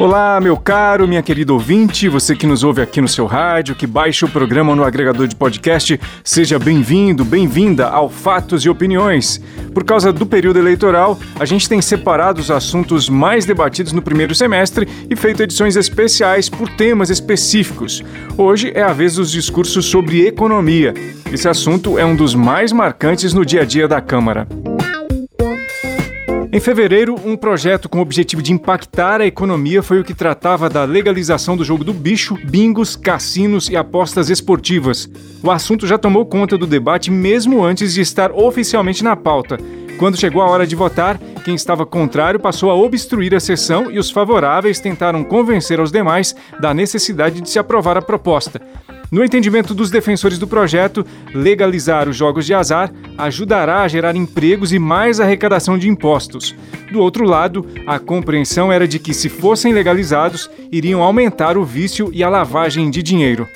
Olá, meu caro, minha querida ouvinte, você que nos ouve aqui no seu rádio, que baixa o programa no agregador de podcast, seja bem-vindo, bem-vinda ao Fatos e Opiniões. Por causa do período eleitoral, a gente tem separado os assuntos mais debatidos no primeiro semestre e feito edições especiais por temas específicos. Hoje é a vez dos discursos sobre economia. Esse assunto é um dos mais marcantes no dia a dia da Câmara. Em fevereiro, um projeto com o objetivo de impactar a economia foi o que tratava da legalização do jogo do bicho, bingos, cassinos e apostas esportivas. O assunto já tomou conta do debate mesmo antes de estar oficialmente na pauta. Quando chegou a hora de votar, quem estava contrário passou a obstruir a sessão e os favoráveis tentaram convencer aos demais da necessidade de se aprovar a proposta. No entendimento dos defensores do projeto, legalizar os jogos de azar ajudará a gerar empregos e mais arrecadação de impostos. Do outro lado, a compreensão era de que, se fossem legalizados, iriam aumentar o vício e a lavagem de dinheiro.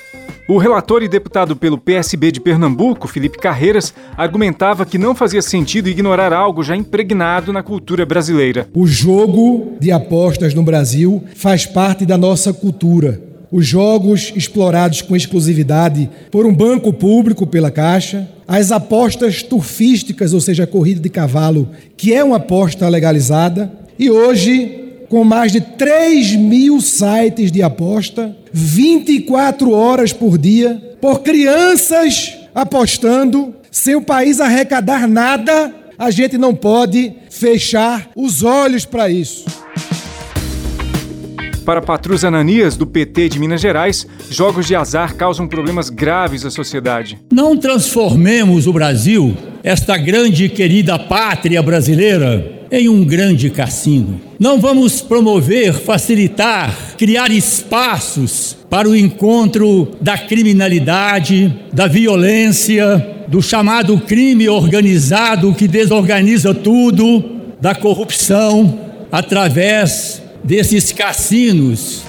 O relator e deputado pelo PSB de Pernambuco, Felipe Carreiras, argumentava que não fazia sentido ignorar algo já impregnado na cultura brasileira. O jogo de apostas no Brasil faz parte da nossa cultura os jogos explorados com exclusividade por um banco público pela Caixa, as apostas turfísticas, ou seja, a corrida de cavalo, que é uma aposta legalizada, e hoje, com mais de 3 mil sites de aposta, 24 horas por dia, por crianças apostando, sem o país arrecadar nada, a gente não pode fechar os olhos para isso. Para Patrus Ananias, do PT de Minas Gerais, jogos de azar causam problemas graves à sociedade. Não transformemos o Brasil, esta grande e querida pátria brasileira, em um grande cassino. Não vamos promover, facilitar, criar espaços para o encontro da criminalidade, da violência, do chamado crime organizado que desorganiza tudo, da corrupção, através desses cassinos.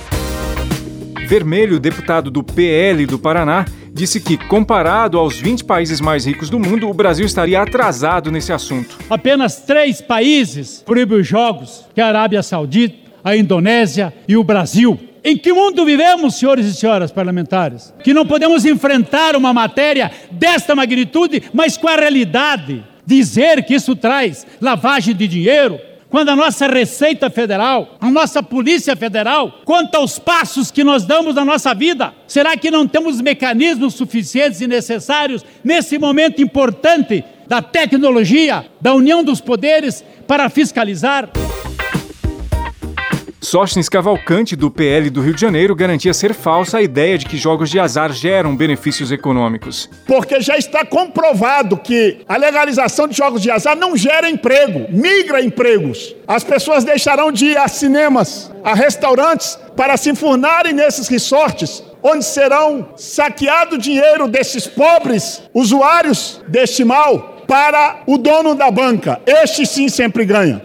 Vermelho, deputado do PL do Paraná, disse que, comparado aos 20 países mais ricos do mundo, o Brasil estaria atrasado nesse assunto. Apenas três países proíbem os jogos, que é a Arábia Saudita, a Indonésia e o Brasil. Em que mundo vivemos, senhores e senhoras parlamentares? Que não podemos enfrentar uma matéria desta magnitude, mas com a realidade. Dizer que isso traz lavagem de dinheiro, quando a nossa Receita Federal, a nossa Polícia Federal, conta os passos que nós damos na nossa vida, será que não temos mecanismos suficientes e necessários nesse momento importante da tecnologia, da união dos poderes para fiscalizar? Sóstenes Cavalcante, do PL do Rio de Janeiro, garantia ser falsa a ideia de que jogos de azar geram benefícios econômicos. Porque já está comprovado que a legalização de jogos de azar não gera emprego, migra empregos. As pessoas deixarão de ir a cinemas, a restaurantes, para se enfurnarem nesses resorts, onde serão saqueado o dinheiro desses pobres usuários deste mal para o dono da banca. Este sim sempre ganha.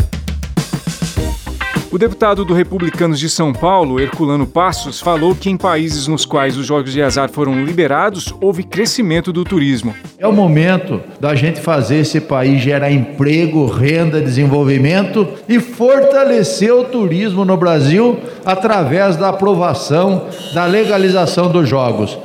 O deputado do Republicanos de São Paulo, Herculano Passos, falou que em países nos quais os jogos de azar foram liberados, houve crescimento do turismo. É o momento da gente fazer esse país gerar emprego, renda, desenvolvimento e fortalecer o turismo no Brasil através da aprovação da legalização dos jogos.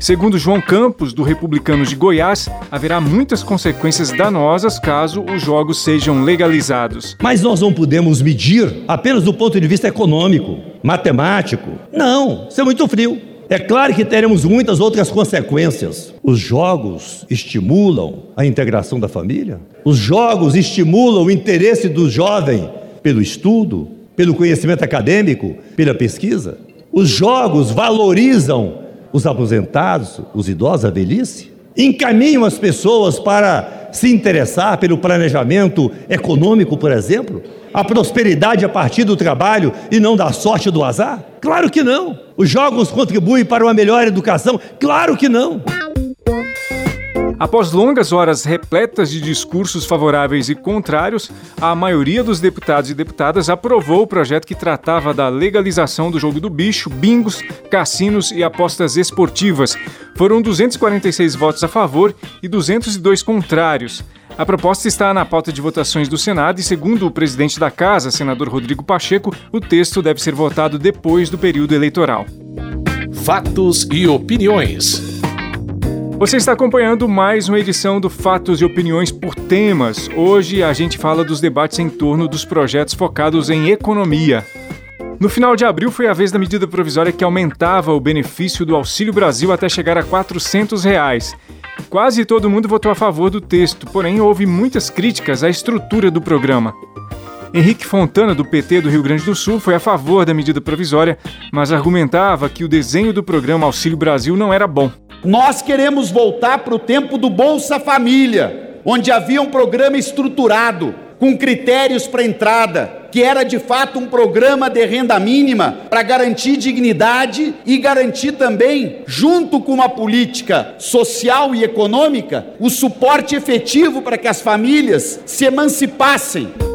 Segundo João Campos, do Republicanos de Goiás, haverá muitas consequências danosas caso os jogos sejam legalizados. Mas nós não podemos medir apenas do ponto de vista econômico, matemático. Não, isso é muito frio. É claro que teremos muitas outras consequências. Os jogos estimulam a integração da família. Os jogos estimulam o interesse do jovem pelo estudo, pelo conhecimento acadêmico, pela pesquisa. Os jogos valorizam os aposentados, os idosos, a velhice, encaminham as pessoas para se interessar pelo planejamento econômico, por exemplo, a prosperidade a partir do trabalho e não da sorte do azar? Claro que não. Os jogos contribuem para uma melhor educação? Claro que não. Após longas horas repletas de discursos favoráveis e contrários, a maioria dos deputados e deputadas aprovou o projeto que tratava da legalização do jogo do bicho, bingos, cassinos e apostas esportivas. Foram 246 votos a favor e 202 contrários. A proposta está na pauta de votações do Senado e, segundo o presidente da Casa, senador Rodrigo Pacheco, o texto deve ser votado depois do período eleitoral. Fatos e opiniões. Você está acompanhando mais uma edição do Fatos e Opiniões por Temas. Hoje a gente fala dos debates em torno dos projetos focados em economia. No final de abril foi a vez da medida provisória que aumentava o benefício do Auxílio Brasil até chegar a 400 reais. Quase todo mundo votou a favor do texto, porém houve muitas críticas à estrutura do programa. Henrique Fontana, do PT do Rio Grande do Sul, foi a favor da medida provisória, mas argumentava que o desenho do programa Auxílio Brasil não era bom. Nós queremos voltar para o tempo do Bolsa Família, onde havia um programa estruturado, com critérios para entrada, que era de fato um programa de renda mínima para garantir dignidade e garantir também, junto com uma política social e econômica, o suporte efetivo para que as famílias se emancipassem.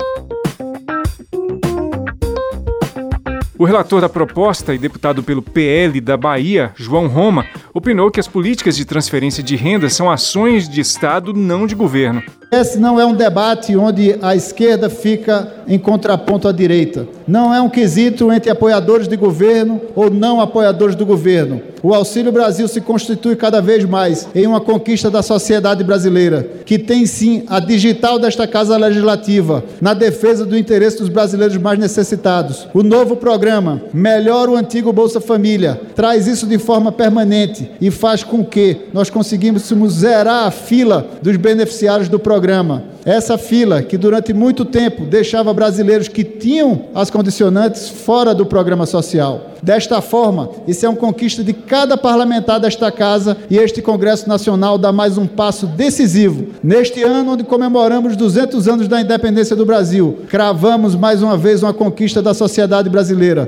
O relator da proposta e deputado pelo PL da Bahia, João Roma, opinou que as políticas de transferência de renda são ações de Estado, não de governo. Esse não é um debate onde a esquerda fica em contraponto à direita. Não é um quesito entre apoiadores de governo ou não apoiadores do governo. O Auxílio Brasil se constitui cada vez mais em uma conquista da sociedade brasileira, que tem sim a digital desta Casa Legislativa na defesa do interesse dos brasileiros mais necessitados. O novo programa melhora o antigo Bolsa Família, traz isso de forma permanente e faz com que nós conseguíssemos zerar a fila dos beneficiários do programa programa. Essa fila que durante muito tempo deixava brasileiros que tinham as condicionantes fora do programa social. Desta forma, isso é uma conquista de cada parlamentar desta casa e este Congresso Nacional dá mais um passo decisivo. Neste ano, onde comemoramos 200 anos da independência do Brasil, cravamos mais uma vez uma conquista da sociedade brasileira.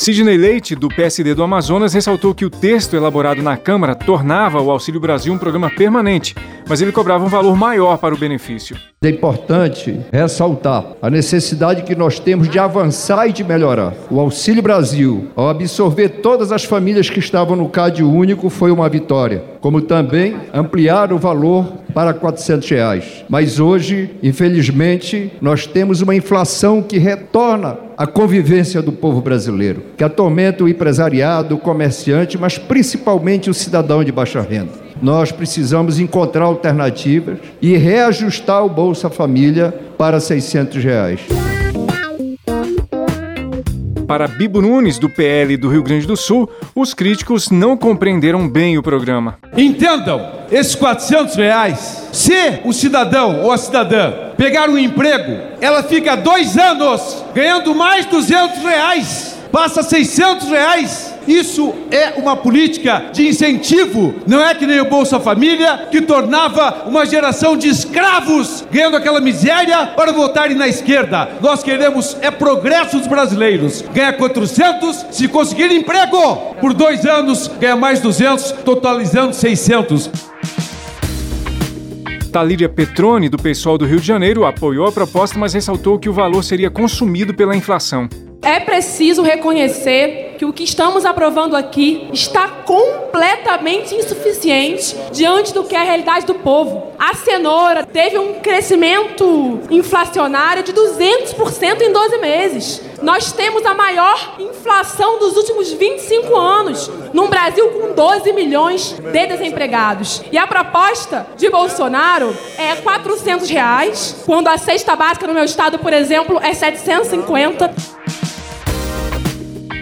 Sidney Leite, do PSD do Amazonas, ressaltou que o texto elaborado na Câmara tornava o Auxílio Brasil um programa permanente, mas ele cobrava um valor maior para o benefício. É importante ressaltar a necessidade que nós temos de avançar e de melhorar. O Auxílio Brasil, ao absorver todas as famílias que estavam no CAD único, foi uma vitória, como também ampliar o valor para 400 reais. Mas hoje, infelizmente, nós temos uma inflação que retorna à convivência do povo brasileiro, que atormenta o empresariado, o comerciante, mas principalmente o cidadão de baixa renda. Nós precisamos encontrar alternativas e reajustar o Bolsa Família para 600 reais. Para Bibo Nunes, do PL do Rio Grande do Sul, os críticos não compreenderam bem o programa. Entendam, esses 400 reais, se o cidadão ou a cidadã pegar um emprego, ela fica dois anos ganhando mais 200 reais, passa 600 reais isso é uma política de incentivo, não é que nem o Bolsa Família, que tornava uma geração de escravos ganhando aquela miséria para votarem na esquerda. Nós queremos é progresso dos brasileiros. Ganha 400 se conseguir emprego. Por dois anos, ganha mais 200, totalizando 600. Talíria Petrone, do pessoal do Rio de Janeiro, apoiou a proposta, mas ressaltou que o valor seria consumido pela inflação. É preciso reconhecer que o que estamos aprovando aqui está completamente insuficiente diante do que é a realidade do povo. A cenoura teve um crescimento inflacionário de 200% em 12 meses. Nós temos a maior inflação dos últimos 25 anos, num Brasil com 12 milhões de desempregados. E a proposta de Bolsonaro é 400 reais, quando a cesta básica no meu estado, por exemplo, é 750.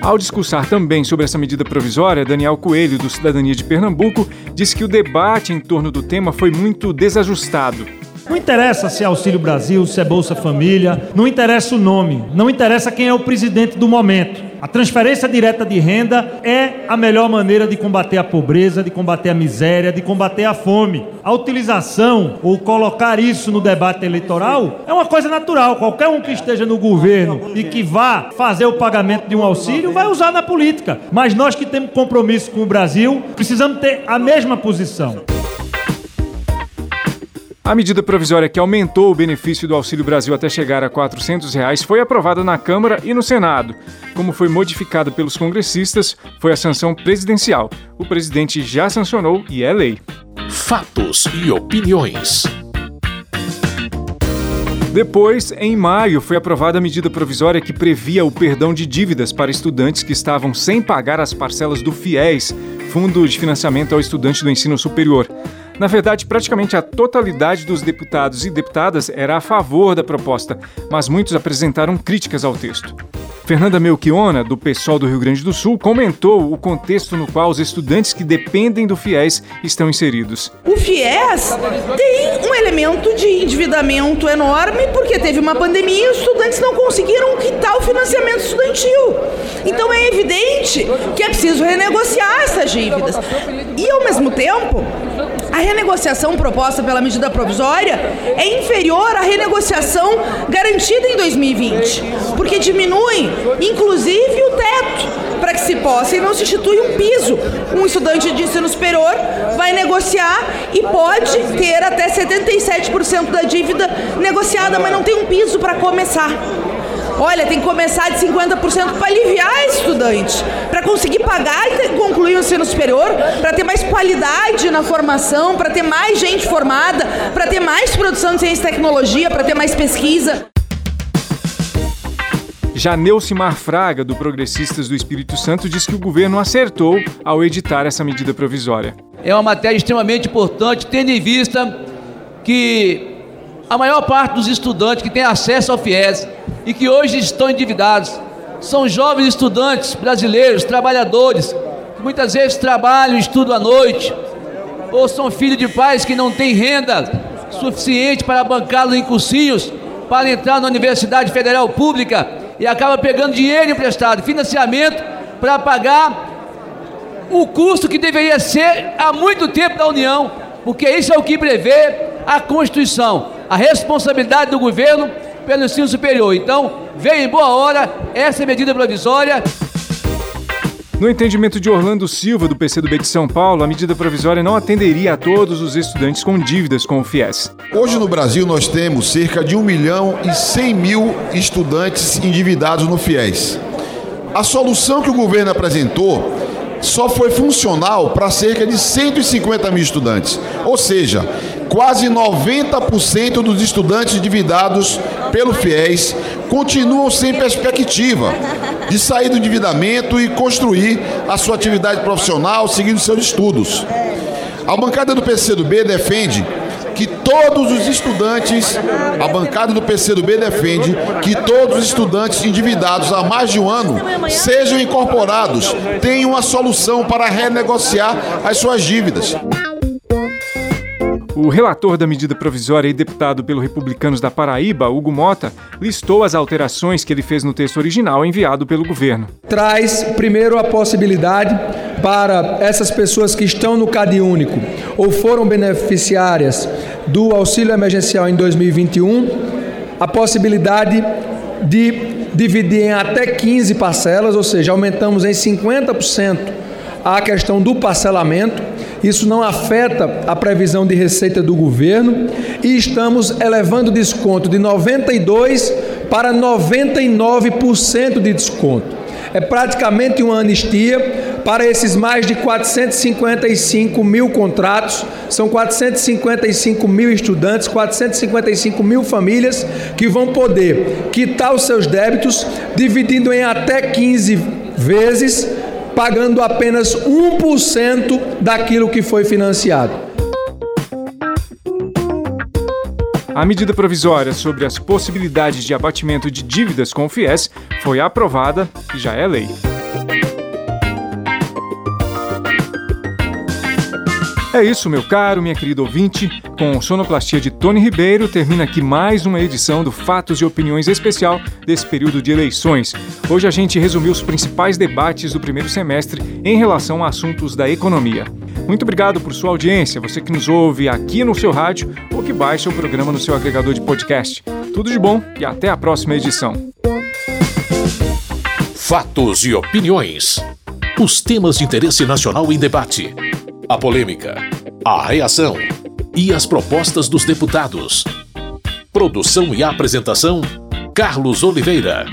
Ao discursar também sobre essa medida provisória, Daniel Coelho, do Cidadania de Pernambuco, disse que o debate em torno do tema foi muito desajustado. Não interessa se é Auxílio Brasil, se é Bolsa Família, não interessa o nome, não interessa quem é o presidente do momento. A transferência direta de renda é a melhor maneira de combater a pobreza, de combater a miséria, de combater a fome. A utilização ou colocar isso no debate eleitoral é uma coisa natural. Qualquer um que esteja no governo e que vá fazer o pagamento de um auxílio vai usar na política. Mas nós que temos compromisso com o Brasil, precisamos ter a mesma posição. A medida provisória que aumentou o benefício do Auxílio Brasil até chegar a 400 reais foi aprovada na Câmara e no Senado. Como foi modificada pelos congressistas, foi a sanção presidencial. O presidente já sancionou e é lei. Fatos e opiniões. Depois, em maio, foi aprovada a medida provisória que previa o perdão de dívidas para estudantes que estavam sem pagar as parcelas do FIES, Fundo de Financiamento ao Estudante do Ensino Superior. Na verdade, praticamente a totalidade dos deputados e deputadas era a favor da proposta, mas muitos apresentaram críticas ao texto. Fernanda Melchiona, do PSOL do Rio Grande do Sul, comentou o contexto no qual os estudantes que dependem do FIES estão inseridos. O FIES tem um elemento de endividamento enorme porque teve uma pandemia e os estudantes não conseguiram quitar o financiamento estudantil. Então é evidente que é preciso renegociar essas dívidas. E ao mesmo tempo, a renegociação proposta pela medida provisória é inferior à renegociação garantida em 2020, porque diminui, inclusive, o teto para que se possa e não se institui um piso. Um estudante de ensino superior vai negociar e pode ter até 77% da dívida negociada, mas não tem um piso para começar. Olha, tem que começar de 50% para aliviar esse estudante, para conseguir pagar e concluir o ensino superior, para ter mais qualidade na formação, para ter mais gente formada, para ter mais produção de ciência e tecnologia, para ter mais pesquisa. Já Neucimar Fraga, do Progressistas do Espírito Santo, diz que o governo acertou ao editar essa medida provisória. É uma matéria extremamente importante, tendo em vista que a maior parte dos estudantes que têm acesso ao FIES e que hoje estão endividados são jovens estudantes brasileiros, trabalhadores, que muitas vezes trabalham estudam à noite, ou são filhos de pais que não têm renda suficiente para bancá-los em cursinhos para entrar na Universidade Federal Pública e acaba pegando dinheiro emprestado, financiamento para pagar o custo que deveria ser há muito tempo da União, porque isso é o que prevê a Constituição, a responsabilidade do governo pelo ensino superior. Então, veio em boa hora essa medida provisória. No entendimento de Orlando Silva, do PCdoB de São Paulo, a medida provisória não atenderia a todos os estudantes com dívidas com o FIES. Hoje no Brasil nós temos cerca de 1 milhão e 100 mil estudantes endividados no FIES. A solução que o governo apresentou só foi funcional para cerca de 150 mil estudantes. Ou seja, quase 90% dos estudantes endividados pelo FIES continuam sem perspectiva de sair do endividamento e construir a sua atividade profissional seguindo seus estudos. A bancada do PCdoB defende que todos os estudantes, a bancada do PCdoB defende que todos os estudantes endividados há mais de um ano sejam incorporados, tenham uma solução para renegociar as suas dívidas. O relator da medida provisória e deputado pelo Republicanos da Paraíba, Hugo Mota, listou as alterações que ele fez no texto original enviado pelo governo. Traz, primeiro, a possibilidade para essas pessoas que estão no CAD único ou foram beneficiárias do auxílio emergencial em 2021, a possibilidade de dividir em até 15 parcelas, ou seja, aumentamos em 50% a questão do parcelamento isso não afeta a previsão de receita do governo e estamos elevando o desconto de 92 para 99% de desconto. É praticamente uma anistia para esses mais de 455 mil contratos, são 455 mil estudantes, 455 mil famílias que vão poder quitar os seus débitos, dividindo em até 15 vezes pagando apenas 1% daquilo que foi financiado. A medida provisória sobre as possibilidades de abatimento de dívidas com o FIES foi aprovada e já é lei. É isso, meu caro, minha querida ouvinte. com sonoplastia de Tony Ribeiro, termina aqui mais uma edição do Fatos e Opiniões especial desse período de eleições. Hoje a gente resumiu os principais debates do primeiro semestre em relação a assuntos da economia. Muito obrigado por sua audiência, você que nos ouve aqui no seu rádio ou que baixa o programa no seu agregador de podcast. Tudo de bom e até a próxima edição. Fatos e opiniões. Os temas de interesse nacional em debate. A polêmica, a reação e as propostas dos deputados. Produção e apresentação: Carlos Oliveira.